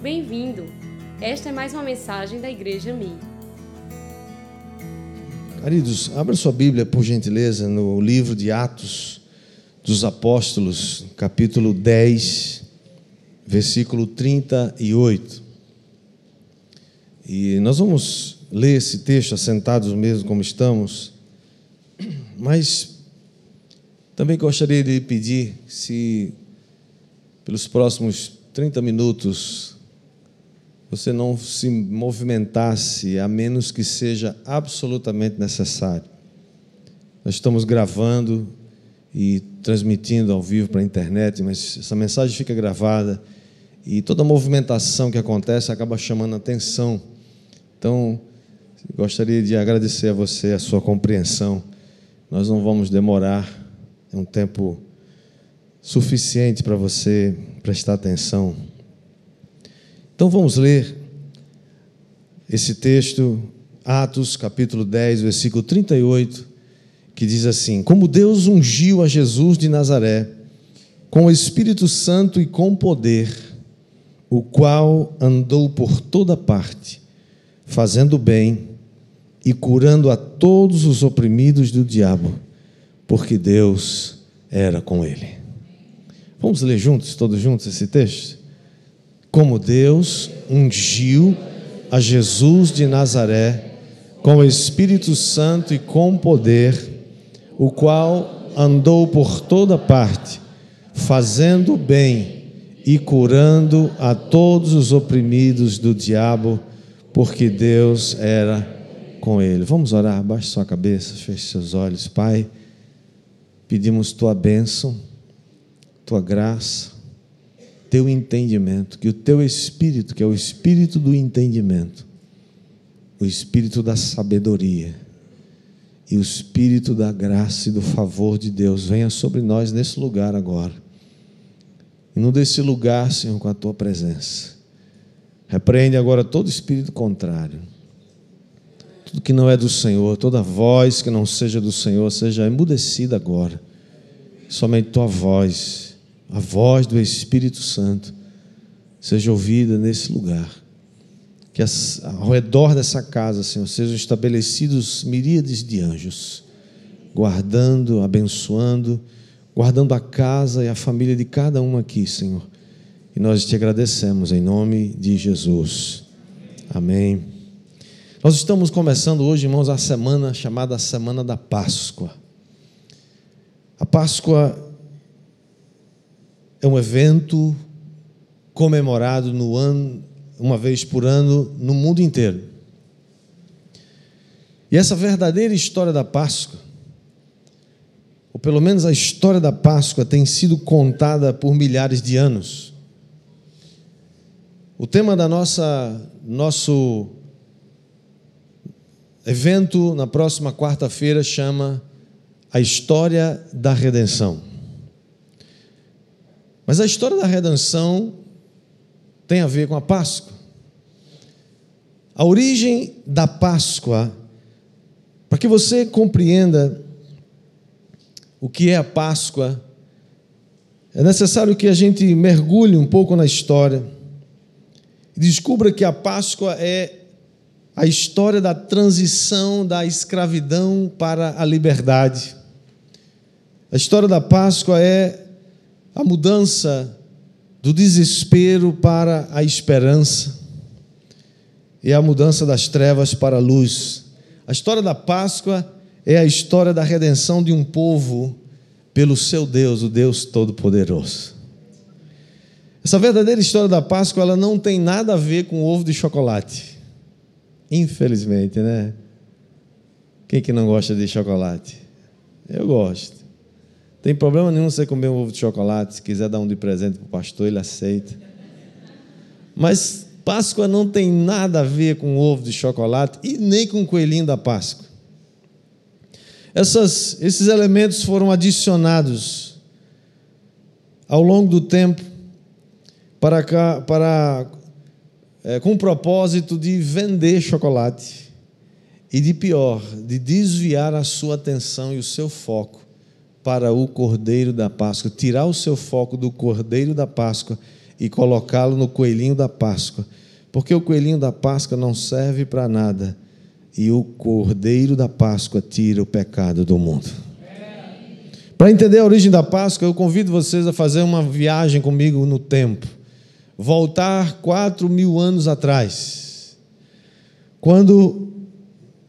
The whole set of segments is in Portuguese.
Bem-vindo! Esta é mais uma mensagem da Igreja Mi. Queridos, abra sua Bíblia, por gentileza, no livro de Atos dos Apóstolos, capítulo 10, versículo 38. E nós vamos ler esse texto assentados mesmo como estamos, mas também gostaria de pedir se pelos próximos 30 minutos você não se movimentasse, a menos que seja absolutamente necessário. Nós estamos gravando e transmitindo ao vivo para a internet, mas essa mensagem fica gravada e toda movimentação que acontece acaba chamando atenção. Então, gostaria de agradecer a você a sua compreensão. Nós não vamos demorar, é um tempo suficiente para você prestar atenção então vamos ler esse texto, Atos capítulo 10, versículo 38, que diz assim: Como Deus ungiu a Jesus de Nazaré com o Espírito Santo e com poder, o qual andou por toda parte, fazendo bem e curando a todos os oprimidos do diabo, porque Deus era com ele. Vamos ler juntos, todos juntos, esse texto? Como Deus ungiu a Jesus de Nazaré com o Espírito Santo e com poder, o qual andou por toda parte, fazendo bem e curando a todos os oprimidos do diabo, porque Deus era com ele. Vamos orar, baixe sua cabeça, feche seus olhos, Pai. Pedimos tua bênção, tua graça teu entendimento, que o teu espírito, que é o espírito do entendimento, o espírito da sabedoria e o espírito da graça e do favor de Deus venha sobre nós nesse lugar agora. E não desse lugar, Senhor, com a tua presença. Repreende agora todo espírito contrário. Tudo que não é do Senhor, toda voz que não seja do Senhor, seja emudecida agora. Somente tua voz a voz do Espírito Santo seja ouvida nesse lugar. Que ao redor dessa casa, Senhor, sejam estabelecidos miríades de anjos, guardando, abençoando, guardando a casa e a família de cada um aqui, Senhor. E nós te agradecemos em nome de Jesus. Amém. Nós estamos começando hoje, irmãos, a semana chamada Semana da Páscoa. A Páscoa é um evento comemorado no ano, uma vez por ano, no mundo inteiro. E essa verdadeira história da Páscoa, ou pelo menos a história da Páscoa, tem sido contada por milhares de anos. O tema da nossa nosso evento na próxima quarta-feira chama A História da Redenção. Mas a história da redenção tem a ver com a Páscoa. A origem da Páscoa, para que você compreenda o que é a Páscoa, é necessário que a gente mergulhe um pouco na história e descubra que a Páscoa é a história da transição da escravidão para a liberdade. A história da Páscoa é a mudança do desespero para a esperança e a mudança das trevas para a luz. A história da Páscoa é a história da redenção de um povo pelo seu Deus, o Deus Todo-Poderoso. Essa verdadeira história da Páscoa ela não tem nada a ver com ovo de chocolate. Infelizmente, né? Quem que não gosta de chocolate? Eu gosto. Tem problema nenhum você comer um ovo de chocolate. Se quiser dar um de presente para o pastor, ele aceita. Mas Páscoa não tem nada a ver com ovo de chocolate e nem com o coelhinho da Páscoa. Essas, esses elementos foram adicionados ao longo do tempo para, para é, com o propósito de vender chocolate e de pior, de desviar a sua atenção e o seu foco para o Cordeiro da Páscoa, tirar o seu foco do Cordeiro da Páscoa e colocá-lo no coelhinho da Páscoa, porque o coelhinho da Páscoa não serve para nada e o cordeiro da Páscoa tira o pecado do mundo. Para entender a origem da Páscoa, eu convido vocês a fazer uma viagem comigo no tempo. Voltar quatro mil anos atrás. Quando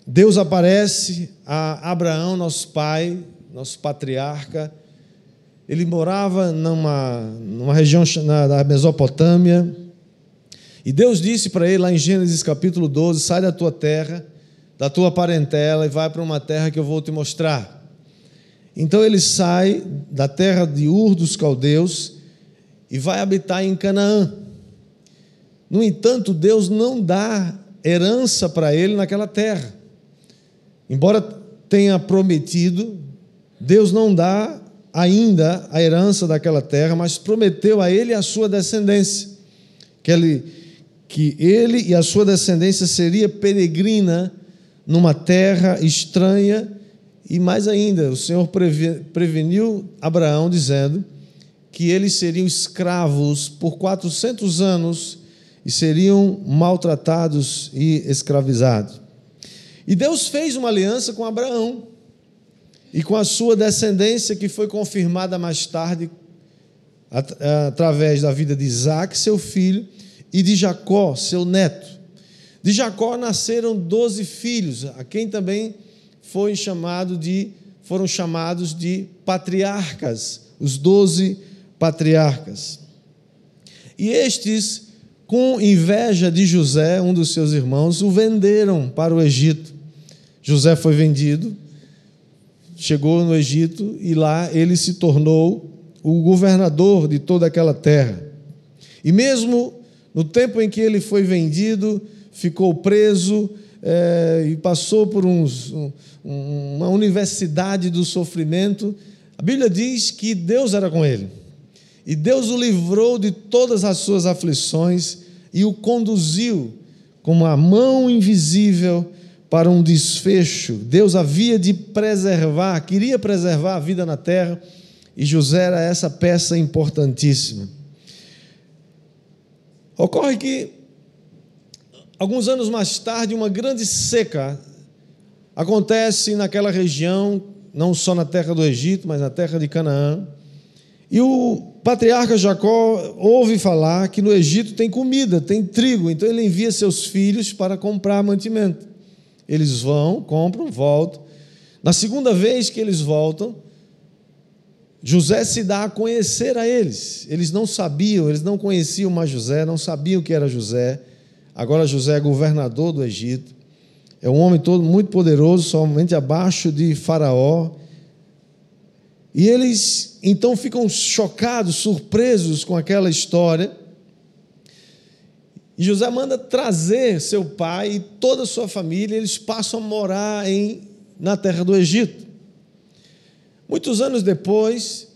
Deus aparece a Abraão, nosso pai, nosso patriarca. Ele morava numa, numa região da Mesopotâmia. E Deus disse para ele, lá em Gênesis capítulo 12: Sai da tua terra, da tua parentela e vai para uma terra que eu vou te mostrar. Então ele sai da terra de Ur dos caldeus e vai habitar em Canaã. No entanto, Deus não dá herança para ele naquela terra. Embora tenha prometido, Deus não dá ainda a herança daquela terra, mas prometeu a ele e a sua descendência que ele, que ele e a sua descendência seria peregrina numa terra estranha e mais ainda, o Senhor preveniu Abraão dizendo que eles seriam escravos por 400 anos e seriam maltratados e escravizados. E Deus fez uma aliança com Abraão e com a sua descendência, que foi confirmada mais tarde através da vida de Isaac, seu filho, e de Jacó, seu neto. De Jacó nasceram doze filhos, a quem também foi chamado de, foram chamados de patriarcas, os doze patriarcas. E estes, com inveja de José, um dos seus irmãos, o venderam para o Egito. José foi vendido, chegou no Egito e lá ele se tornou o governador de toda aquela terra. E mesmo no tempo em que ele foi vendido, ficou preso, é, e passou por uns, um, uma universidade do sofrimento, a Bíblia diz que Deus era com ele. E Deus o livrou de todas as suas aflições e o conduziu com uma mão invisível para um desfecho. Deus havia de preservar, queria preservar a vida na terra, e José era essa peça importantíssima. Ocorre que Alguns anos mais tarde, uma grande seca acontece naquela região, não só na terra do Egito, mas na terra de Canaã. E o patriarca Jacó ouve falar que no Egito tem comida, tem trigo, então ele envia seus filhos para comprar mantimento. Eles vão, compram, voltam. Na segunda vez que eles voltam, José se dá a conhecer a eles. Eles não sabiam, eles não conheciam mais José, não sabiam que era José. Agora José é governador do Egito. É um homem todo muito poderoso, somente abaixo de Faraó. E eles então ficam chocados, surpresos com aquela história. E José manda trazer seu pai e toda a sua família, eles passam a morar em, na terra do Egito. Muitos anos depois,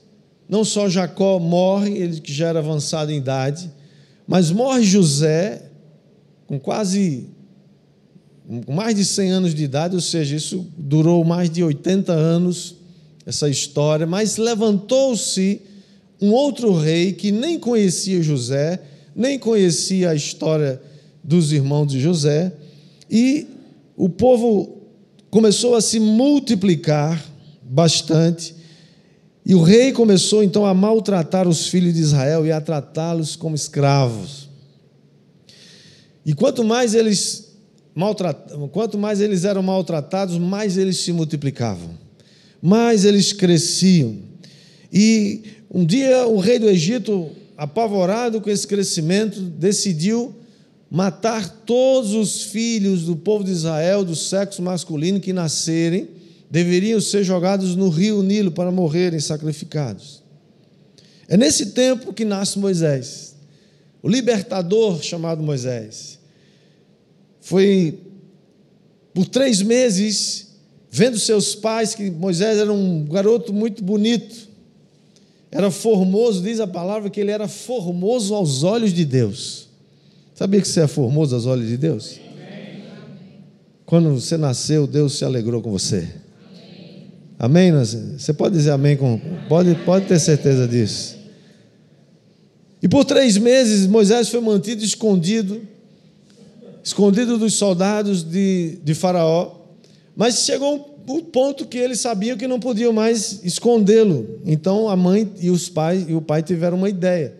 não só Jacó morre, ele que já era avançado em idade, mas morre José com quase com mais de 100 anos de idade, ou seja, isso durou mais de 80 anos, essa história, mas levantou-se um outro rei que nem conhecia José, nem conhecia a história dos irmãos de José, e o povo começou a se multiplicar bastante, e o rei começou então a maltratar os filhos de Israel e a tratá-los como escravos. E quanto mais eles maltratavam, quanto mais eles eram maltratados, mais eles se multiplicavam, mais eles cresciam. E um dia o rei do Egito, apavorado com esse crescimento, decidiu matar todos os filhos do povo de Israel do sexo masculino que nascerem, deveriam ser jogados no rio Nilo para morrerem sacrificados. É nesse tempo que nasce Moisés o libertador chamado Moisés. Foi por três meses vendo seus pais que Moisés era um garoto muito bonito, era formoso, diz a palavra que ele era formoso aos olhos de Deus. Sabia que você é formoso aos olhos de Deus? Quando você nasceu, Deus se alegrou com você. Amém? Você pode dizer amém com. Pode, pode ter certeza disso. E por três meses Moisés foi mantido escondido, escondido dos soldados de, de Faraó, mas chegou um ponto que eles sabiam que não podiam mais escondê-lo. Então a mãe e os pais e o pai tiveram uma ideia.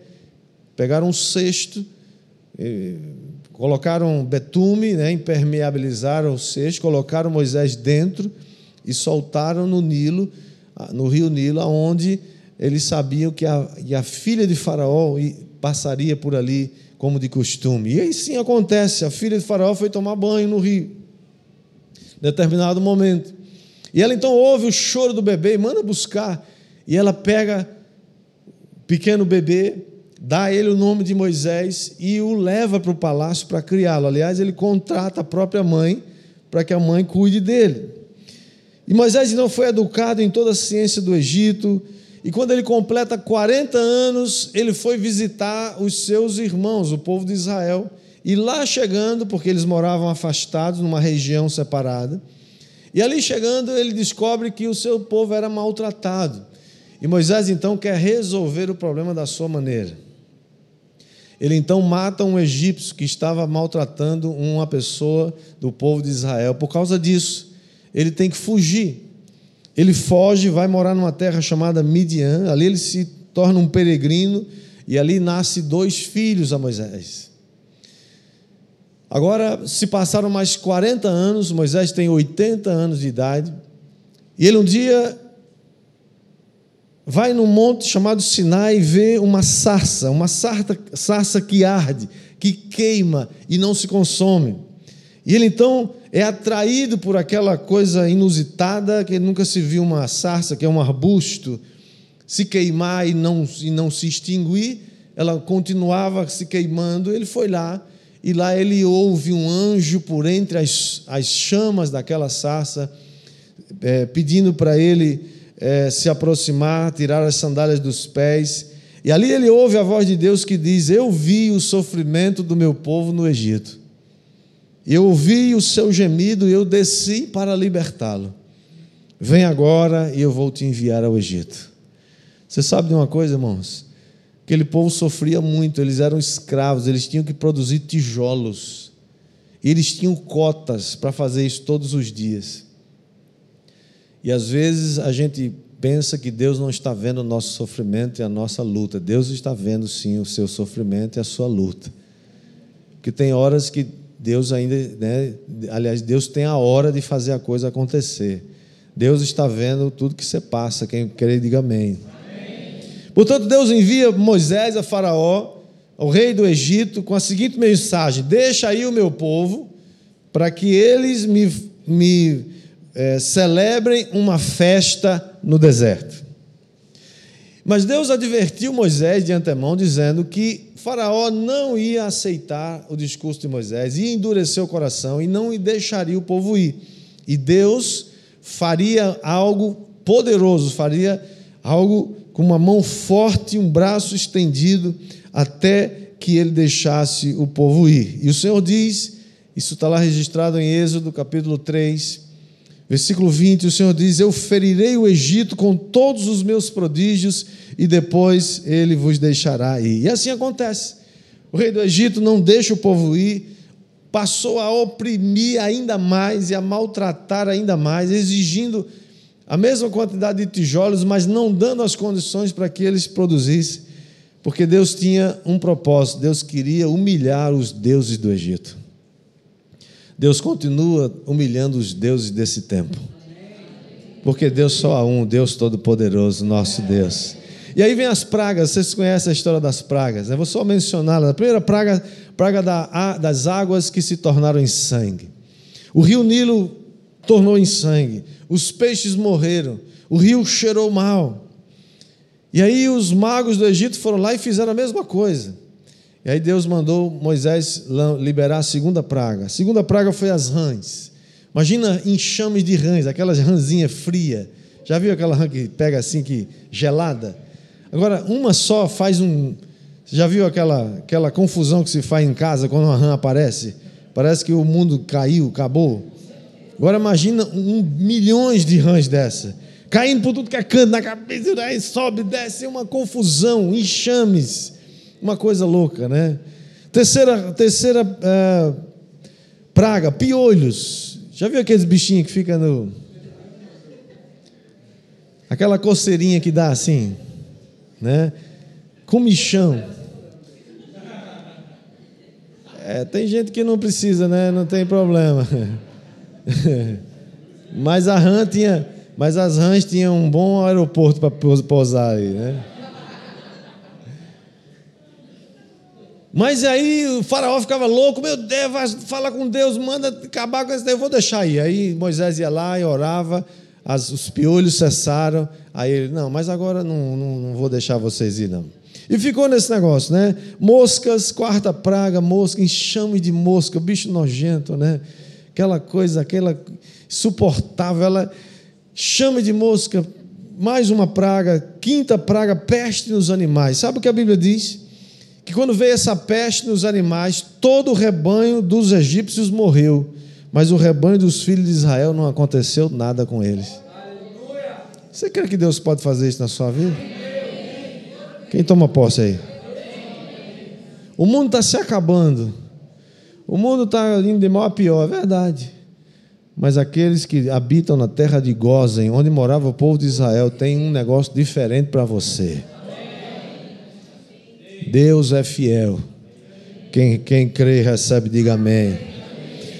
Pegaram um cesto, colocaram betume, né, impermeabilizaram o cesto, colocaram Moisés dentro e soltaram no Nilo, no rio Nilo, onde eles sabiam que a, a filha de Faraó passaria por ali como de costume. E aí sim acontece, a filha de Faraó foi tomar banho no rio, determinado momento. E ela então ouve o choro do bebê e manda buscar. E ela pega o pequeno bebê, dá a ele o nome de Moisés e o leva para o palácio para criá-lo. Aliás, ele contrata a própria mãe para que a mãe cuide dele. E Moisés não foi educado em toda a ciência do Egito, e quando ele completa 40 anos, ele foi visitar os seus irmãos, o povo de Israel, e lá chegando, porque eles moravam afastados numa região separada, e ali chegando, ele descobre que o seu povo era maltratado. E Moisés então quer resolver o problema da sua maneira. Ele então mata um egípcio que estava maltratando uma pessoa do povo de Israel. Por causa disso, ele tem que fugir. Ele foge, vai morar numa terra chamada Midian. Ali ele se torna um peregrino e ali nasce dois filhos a Moisés. Agora se passaram mais 40 anos, Moisés tem 80 anos de idade, e ele um dia vai num monte chamado Sinai e vê uma sarça, uma sarça, sarça que arde, que queima e não se consome. E ele então é atraído por aquela coisa inusitada, que nunca se viu uma sarça, que é um arbusto, se queimar e não, e não se extinguir, ela continuava se queimando. Ele foi lá e lá ele ouve um anjo por entre as, as chamas daquela sarça, é, pedindo para ele é, se aproximar, tirar as sandálias dos pés. E ali ele ouve a voz de Deus que diz: Eu vi o sofrimento do meu povo no Egito. Eu ouvi o seu gemido e eu desci para libertá-lo. Vem agora e eu vou te enviar ao Egito. Você sabe de uma coisa, irmãos? Aquele povo sofria muito, eles eram escravos, eles tinham que produzir tijolos. E eles tinham cotas para fazer isso todos os dias. E às vezes a gente pensa que Deus não está vendo o nosso sofrimento e a nossa luta. Deus está vendo sim o seu sofrimento e a sua luta. Porque tem horas que Deus ainda, né, aliás, Deus tem a hora de fazer a coisa acontecer. Deus está vendo tudo que você passa. Quem quer, diga amém. Portanto, Deus envia Moisés a Faraó, ao rei do Egito, com a seguinte mensagem: Deixa aí o meu povo, para que eles me, me é, celebrem uma festa no deserto. Mas Deus advertiu Moisés de antemão, dizendo que Faraó não ia aceitar o discurso de Moisés, ia endurecer o coração e não deixaria o povo ir. E Deus faria algo poderoso, faria algo com uma mão forte, um braço estendido, até que ele deixasse o povo ir. E o Senhor diz, isso está lá registrado em Êxodo capítulo 3, Versículo 20, o Senhor diz: Eu ferirei o Egito com todos os meus prodígios, e depois ele vos deixará ir. E assim acontece. O rei do Egito não deixa o povo ir, passou a oprimir ainda mais e a maltratar ainda mais, exigindo a mesma quantidade de tijolos, mas não dando as condições para que eles produzissem, porque Deus tinha um propósito: Deus queria humilhar os deuses do Egito. Deus continua humilhando os deuses desse tempo. Porque Deus só há um, Deus Todo-Poderoso, nosso Deus. E aí vem as pragas, vocês conhecem a história das pragas, eu vou só mencioná-la. A primeira praga, praga da, das águas que se tornaram em sangue. O rio Nilo tornou em sangue, os peixes morreram, o rio cheirou mal. E aí os magos do Egito foram lá e fizeram a mesma coisa. E aí Deus mandou Moisés liberar a segunda praga. A segunda praga foi as rãs. Imagina enxames de rãs, aquelas rãzinhas frias. Já viu aquela rã que pega assim, que gelada? Agora, uma só faz um. Você já viu aquela, aquela confusão que se faz em casa quando uma rã aparece? Parece que o mundo caiu, acabou. Agora imagina um, milhões de rãs dessa. Caindo por tudo que é canto na cabeça, aí sobe, desce, uma confusão, enxames uma coisa louca, né? Terceira, terceira é, praga, piolhos. Já viu aqueles bichinhos que ficam no. Aquela coceirinha que dá assim, né? Comichão. É, tem gente que não precisa, né? Não tem problema. mas a rã tinha, mas as rãs tinham um bom aeroporto para pousar aí, né? Mas aí o faraó ficava louco, meu Deus, vai falar com Deus, manda acabar com isso, eu vou deixar aí. Aí Moisés ia lá e orava, as, os piolhos cessaram. Aí ele, não, mas agora não, não, não vou deixar vocês ir, não. E ficou nesse negócio, né? Moscas, quarta praga, mosca, enxame de mosca, bicho nojento, né? Aquela coisa, aquela suportável, ela chame de mosca, mais uma praga, quinta praga, peste nos animais. Sabe o que a Bíblia diz? que quando veio essa peste nos animais, todo o rebanho dos egípcios morreu, mas o rebanho dos filhos de Israel não aconteceu nada com eles. Você crê que Deus pode fazer isso na sua vida? Quem toma posse aí? O mundo está se acabando. O mundo está indo de mal a pior, é verdade. Mas aqueles que habitam na terra de Gozen, onde morava o povo de Israel, tem um negócio diferente para você. Deus é fiel. Quem, quem crê, recebe, diga amém.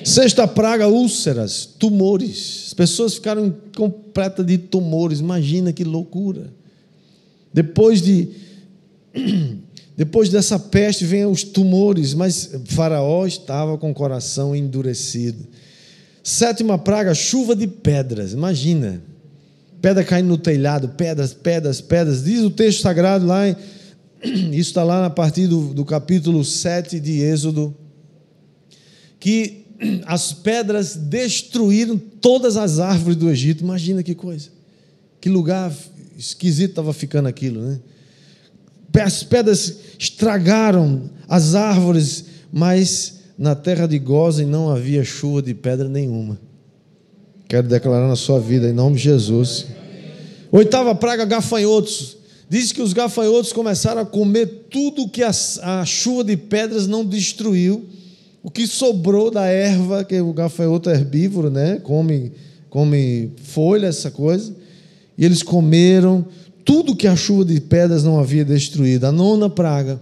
Sexta praga, úlceras, tumores. As pessoas ficaram completas de tumores. Imagina que loucura. Depois de depois dessa peste vem os tumores, mas Faraó estava com o coração endurecido. Sétima praga, chuva de pedras. Imagina. Pedra caindo no telhado, pedras, pedras, pedras. Diz o texto sagrado lá isso está lá a partir do, do capítulo 7 de Êxodo, que as pedras destruíram todas as árvores do Egito. Imagina que coisa. Que lugar esquisito estava ficando aquilo, né? As pedras estragaram as árvores, mas na terra de Gozen não havia chuva de pedra nenhuma. Quero declarar na sua vida, em nome de Jesus. Oitava praga, gafanhotos. Diz que os gafanhotos começaram a comer tudo que a, a chuva de pedras não destruiu. O que sobrou da erva, que o gafanhoto é herbívoro, né? Come, come folha, essa coisa. E eles comeram tudo que a chuva de pedras não havia destruído. A nona praga,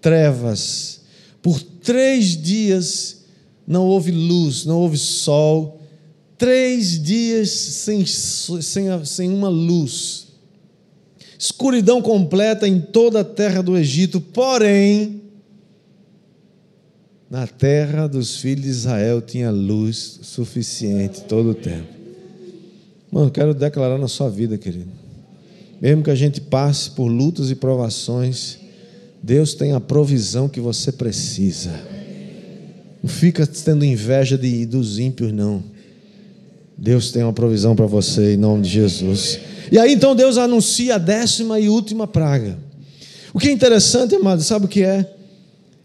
trevas. Por três dias não houve luz, não houve sol. Três dias sem, sem, sem uma luz escuridão completa em toda a terra do Egito, porém, na terra dos filhos de Israel tinha luz suficiente todo o tempo. Mano, quero declarar na sua vida, querido. Mesmo que a gente passe por lutas e provações, Deus tem a provisão que você precisa. Não fica tendo inveja de, dos ímpios, não. Deus tem uma provisão para você em nome de Jesus. E aí então Deus anuncia a décima e última praga. O que é interessante, amado, sabe o que é?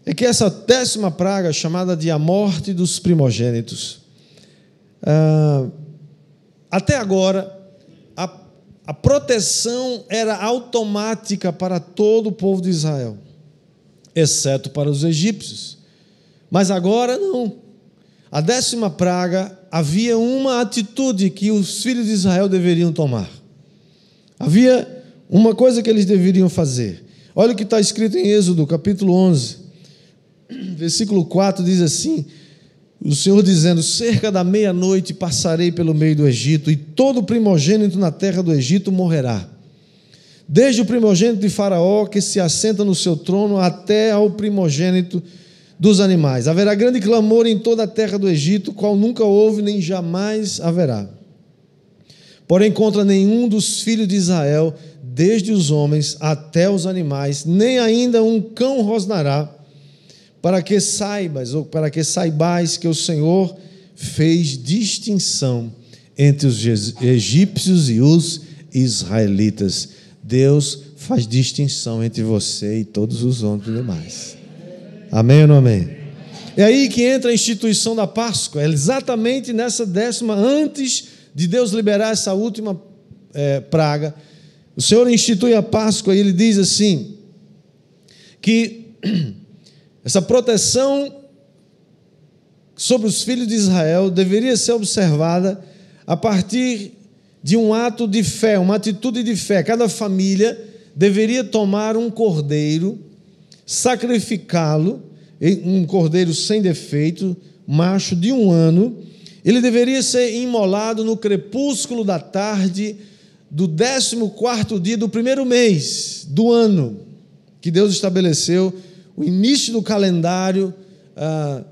É que essa décima praga, chamada de a morte dos primogênitos, ah, até agora, a, a proteção era automática para todo o povo de Israel, exceto para os egípcios. Mas agora não. A décima praga havia uma atitude que os filhos de Israel deveriam tomar. Havia uma coisa que eles deveriam fazer. Olha o que está escrito em Êxodo, capítulo 11, versículo 4 diz assim: O Senhor dizendo: Cerca da meia-noite passarei pelo meio do Egito, e todo primogênito na terra do Egito morrerá. Desde o primogênito de Faraó, que se assenta no seu trono, até ao primogênito dos animais. Haverá grande clamor em toda a terra do Egito, qual nunca houve nem jamais haverá. Porém, contra nenhum dos filhos de Israel, desde os homens até os animais, nem ainda um cão rosnará, para que saibas, ou para que saibais que o Senhor fez distinção entre os egípcios e os israelitas. Deus faz distinção entre você e todos os outros demais. Amém ou não amém? É aí que entra a instituição da Páscoa, é exatamente nessa décima, antes de Deus liberar essa última é, praga, o Senhor institui a Páscoa e ele diz assim: que essa proteção sobre os filhos de Israel deveria ser observada a partir de um ato de fé, uma atitude de fé. Cada família deveria tomar um cordeiro, sacrificá-lo, um cordeiro sem defeito, macho de um ano. Ele deveria ser imolado no crepúsculo da tarde do 14 dia do primeiro mês do ano que Deus estabeleceu, o início do calendário ah,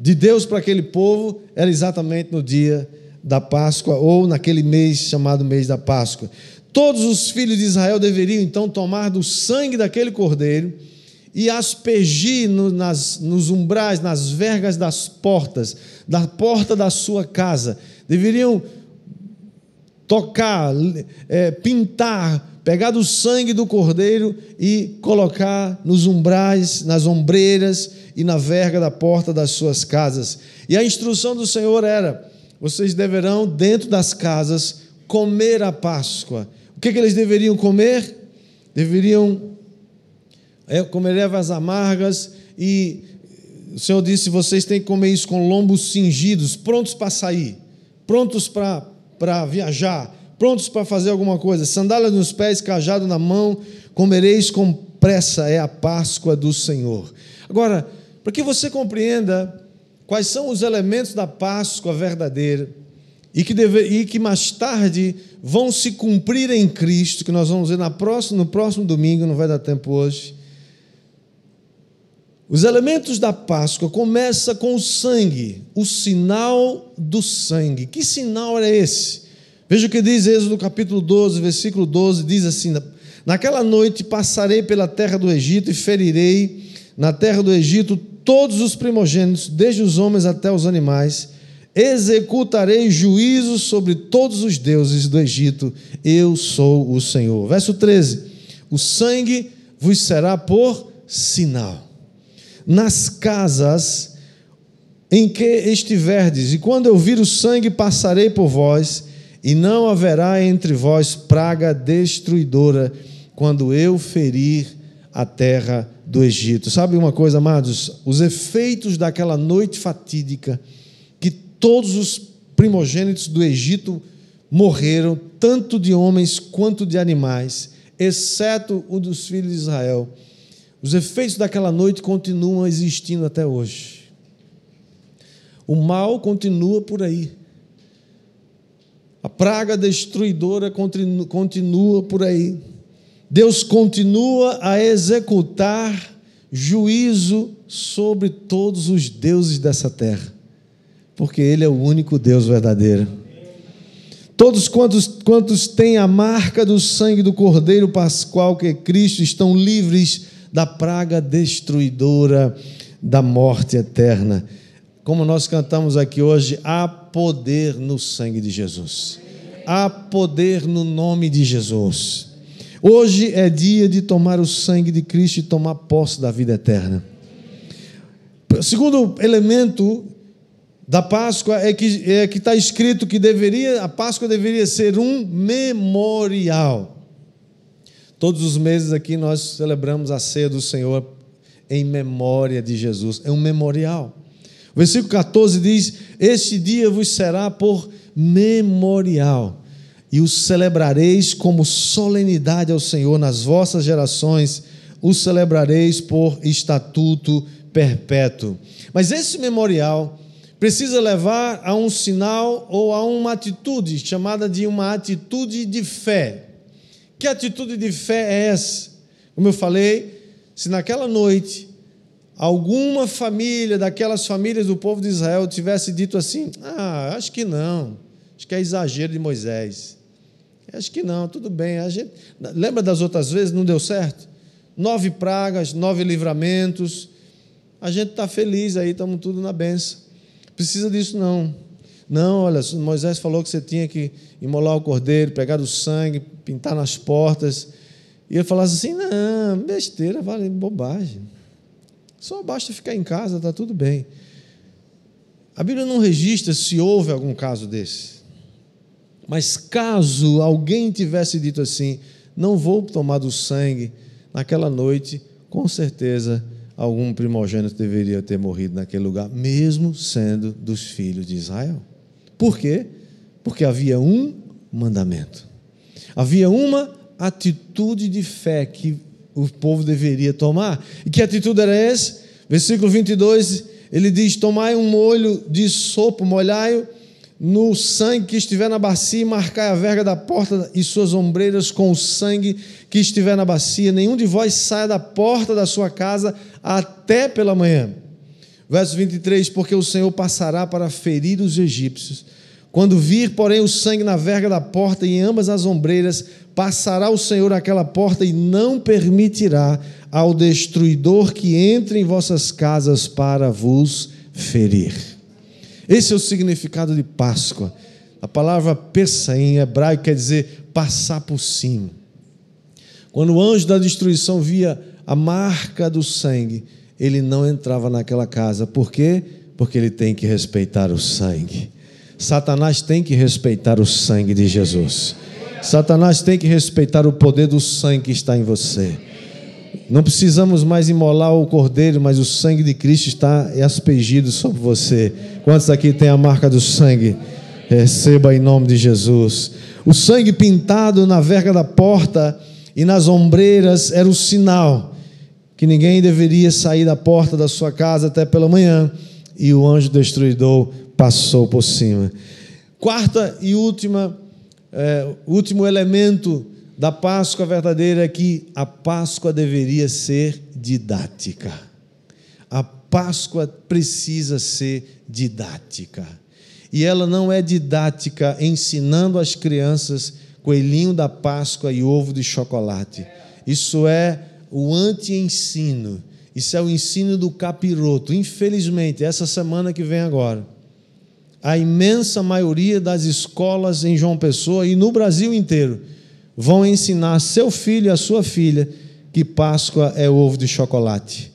de Deus para aquele povo era exatamente no dia da Páscoa ou naquele mês chamado mês da Páscoa. Todos os filhos de Israel deveriam então tomar do sangue daquele cordeiro e aspergir no, nas, nos umbrais, nas vergas das portas, da porta da sua casa. Deveriam tocar, é, pintar, pegar do sangue do cordeiro e colocar nos umbrais, nas ombreiras e na verga da porta das suas casas. E a instrução do Senhor era: vocês deverão, dentro das casas, comer a Páscoa. O que, que eles deveriam comer? Deveriam é, comer ervas amargas e o Senhor disse: vocês têm que comer isso com lombos cingidos, prontos para sair, prontos para para viajar, prontos para fazer alguma coisa, sandália nos pés, cajado na mão, comereis com pressa, é a Páscoa do Senhor. Agora, para que você compreenda quais são os elementos da Páscoa verdadeira e que, deve, e que mais tarde vão se cumprir em Cristo, que nós vamos ver na próxima, no próximo domingo, não vai dar tempo hoje. Os elementos da Páscoa começa com o sangue, o sinal do sangue. Que sinal é esse? Veja o que diz Êxodo capítulo 12, versículo 12, diz assim: Naquela noite passarei pela terra do Egito e ferirei na terra do Egito todos os primogênitos, desde os homens até os animais. Executarei juízo sobre todos os deuses do Egito. Eu sou o Senhor. Verso 13: O sangue vos será por sinal nas casas em que estiverdes, e quando eu vir o sangue, passarei por vós, e não haverá entre vós praga destruidora, quando eu ferir a terra do Egito. Sabe uma coisa, amados? Os efeitos daquela noite fatídica, que todos os primogênitos do Egito morreram, tanto de homens quanto de animais, exceto o dos filhos de Israel os efeitos daquela noite continuam existindo até hoje. O mal continua por aí. A praga destruidora continua por aí. Deus continua a executar juízo sobre todos os deuses dessa terra, porque Ele é o único Deus verdadeiro. Todos quantos, quantos têm a marca do sangue do Cordeiro Pascual, que é Cristo, estão livres da praga destruidora da morte eterna. Como nós cantamos aqui hoje, há poder no sangue de Jesus. Há poder no nome de Jesus. Hoje é dia de tomar o sangue de Cristo e tomar posse da vida eterna. O segundo elemento da Páscoa é que é está escrito que deveria a Páscoa deveria ser um memorial. Todos os meses aqui nós celebramos a ceia do Senhor em memória de Jesus. É um memorial. Versículo 14 diz: Este dia vos será por memorial, e o celebrareis como solenidade ao Senhor nas vossas gerações, o celebrareis por estatuto perpétuo. Mas esse memorial precisa levar a um sinal ou a uma atitude chamada de uma atitude de fé. Que atitude de fé é essa? Como eu falei, se naquela noite alguma família daquelas famílias do povo de Israel tivesse dito assim: Ah, acho que não, acho que é exagero de Moisés. Acho que não, tudo bem. A gente... Lembra das outras vezes? Não deu certo? Nove pragas, nove livramentos. A gente está feliz aí, estamos tudo na benção. Precisa disso não. Não, olha, Moisés falou que você tinha que imolar o cordeiro, pegar o sangue, pintar nas portas. E ele falasse assim: não, besteira, vale bobagem. Só basta ficar em casa, está tudo bem. A Bíblia não registra se houve algum caso desse. Mas caso alguém tivesse dito assim: não vou tomar do sangue naquela noite com certeza algum primogênito deveria ter morrido naquele lugar, mesmo sendo dos filhos de Israel. Por quê? Porque havia um mandamento. Havia uma atitude de fé que o povo deveria tomar. E que atitude era essa? Versículo 22, ele diz: Tomai um molho de sopo, molhai-o no sangue que estiver na bacia e marcai a verga da porta e suas ombreiras com o sangue que estiver na bacia. Nenhum de vós saia da porta da sua casa até pela manhã. Verso 23: Porque o Senhor passará para ferir os egípcios. Quando vir, porém, o sangue na verga da porta e em ambas as ombreiras, passará o Senhor aquela porta e não permitirá ao destruidor que entre em vossas casas para vos ferir. Esse é o significado de Páscoa. A palavra Pessa em hebraico quer dizer passar por cima. Quando o anjo da destruição via a marca do sangue, ele não entrava naquela casa. Por quê? Porque ele tem que respeitar o sangue. Satanás tem que respeitar o sangue de Jesus. Satanás tem que respeitar o poder do sangue que está em você. Não precisamos mais imolar o cordeiro, mas o sangue de Cristo está aspergido sobre você. Quantos aqui tem a marca do sangue? Receba em nome de Jesus. O sangue pintado na verga da porta e nas ombreiras era o sinal que ninguém deveria sair da porta da sua casa até pela manhã, e o anjo destruidor passou por cima. Quarta e última, é, último elemento da Páscoa verdadeira é que a Páscoa deveria ser didática. A Páscoa precisa ser didática. E ela não é didática ensinando as crianças coelhinho da Páscoa e ovo de chocolate. Isso é o anti-ensino. Isso é o ensino do capiroto. Infelizmente, essa semana que vem agora, a imensa maioria das escolas em João Pessoa e no Brasil inteiro vão ensinar seu filho e a sua filha que Páscoa é ovo de chocolate.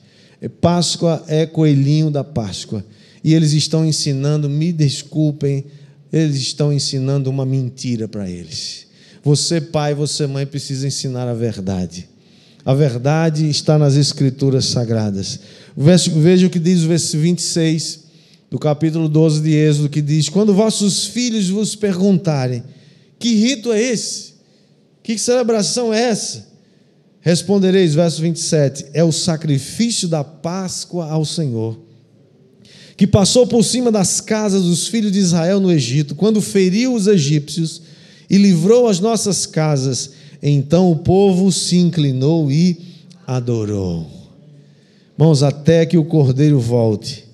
Páscoa é coelhinho da Páscoa. E eles estão ensinando, me desculpem, eles estão ensinando uma mentira para eles. Você, pai, você, mãe, precisa ensinar a verdade. A verdade está nas Escrituras Sagradas. Veja o que diz o verso 26 do capítulo 12 de Êxodo, que diz: Quando vossos filhos vos perguntarem, que rito é esse? Que celebração é essa? Respondereis, verso 27, é o sacrifício da Páscoa ao Senhor, que passou por cima das casas dos filhos de Israel no Egito, quando feriu os egípcios e livrou as nossas casas. Então o povo se inclinou e adorou. Irmãos, até que o cordeiro volte,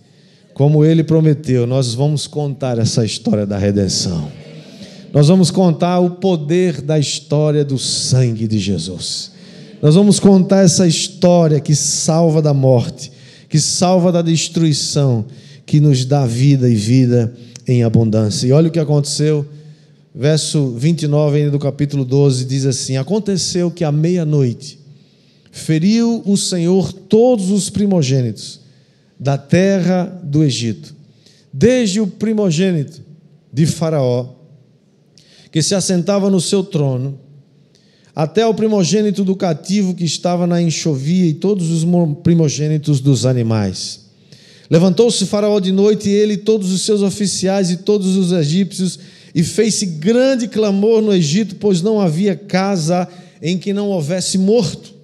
como ele prometeu, nós vamos contar essa história da redenção nós vamos contar o poder da história do sangue de Jesus. Nós vamos contar essa história que salva da morte, que salva da destruição, que nos dá vida e vida em abundância. E olha o que aconteceu. Verso 29 ainda do capítulo 12 diz assim: Aconteceu que à meia-noite feriu o Senhor todos os primogênitos da terra do Egito, desde o primogênito de Faraó que se assentava no seu trono, até o primogênito do cativo que estava na enxovia e todos os primogênitos dos animais. Levantou-se Faraó de noite, e ele, todos os seus oficiais e todos os egípcios, e fez-se grande clamor no Egito, pois não havia casa em que não houvesse morto.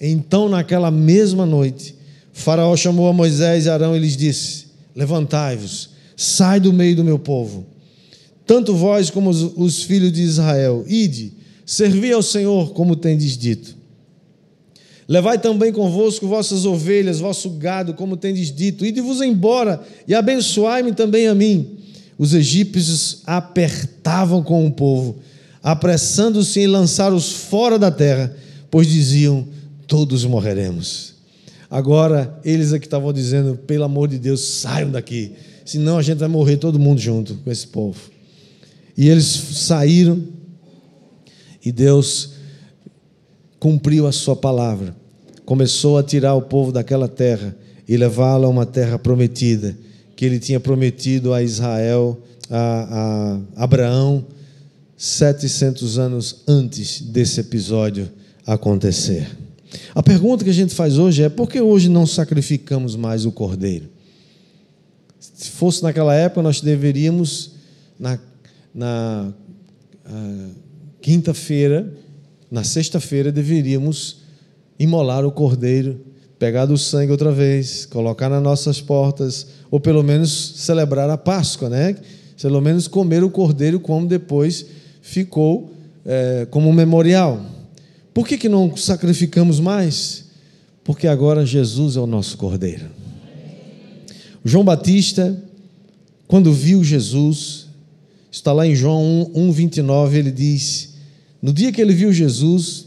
Então, naquela mesma noite, Faraó chamou a Moisés e Arão e lhes disse: Levantai-vos, sai do meio do meu povo tanto vós como os, os filhos de Israel, ide, servi ao Senhor, como tendes dito. Levai também convosco vossas ovelhas, vosso gado, como tendes dito, ide-vos embora e abençoai-me também a mim. Os egípcios apertavam com o povo, apressando-se em lançar-os fora da terra, pois diziam: todos morreremos. Agora, eles aqui estavam dizendo: pelo amor de Deus, saiam daqui, senão a gente vai morrer todo mundo junto com esse povo. E eles saíram e Deus cumpriu a sua palavra. Começou a tirar o povo daquela terra e levá-lo a uma terra prometida, que ele tinha prometido a Israel, a, a Abraão, 700 anos antes desse episódio acontecer. A pergunta que a gente faz hoje é: por que hoje não sacrificamos mais o cordeiro? Se fosse naquela época, nós deveríamos, na, na quinta-feira, na sexta-feira, deveríamos imolar o cordeiro, pegar do sangue outra vez, colocar nas nossas portas, ou pelo menos celebrar a Páscoa, né? Pelo menos comer o cordeiro como depois ficou é, como memorial. Por que, que não sacrificamos mais? Porque agora Jesus é o nosso cordeiro. João Batista, quando viu Jesus, está lá em João 1, 1 29, ele diz: No dia que ele viu Jesus,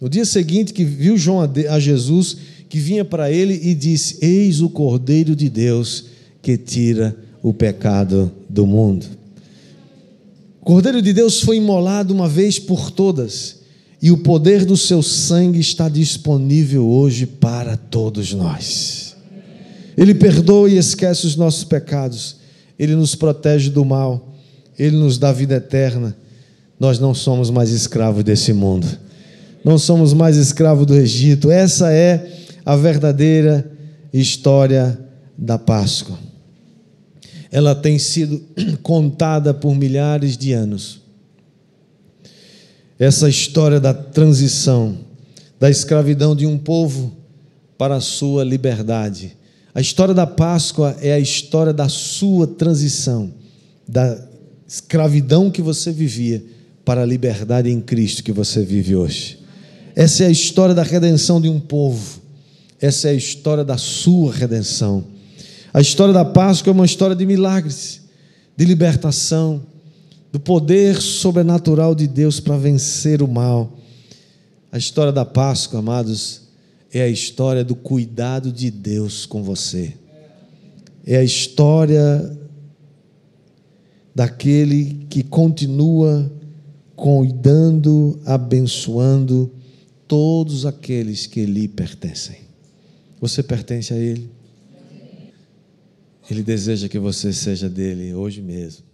no dia seguinte que viu João a Jesus, que vinha para ele e disse: Eis o Cordeiro de Deus que tira o pecado do mundo. O Cordeiro de Deus foi imolado uma vez por todas, e o poder do seu sangue está disponível hoje para todos nós. Ele perdoa e esquece os nossos pecados, ele nos protege do mal, ele nos dá vida eterna. Nós não somos mais escravos desse mundo, não somos mais escravos do Egito. Essa é a verdadeira história da Páscoa ela tem sido contada por milhares de anos. Essa história da transição, da escravidão de um povo para a sua liberdade. A história da Páscoa é a história da sua transição, da escravidão que você vivia para a liberdade em Cristo que você vive hoje. Essa é a história da redenção de um povo. Essa é a história da sua redenção. A história da Páscoa é uma história de milagres, de libertação, do poder sobrenatural de Deus para vencer o mal. A história da Páscoa, amados, é a história do cuidado de Deus com você. É a história daquele que continua cuidando, abençoando todos aqueles que lhe pertencem. Você pertence a Ele? Ele deseja que você seja dele hoje mesmo.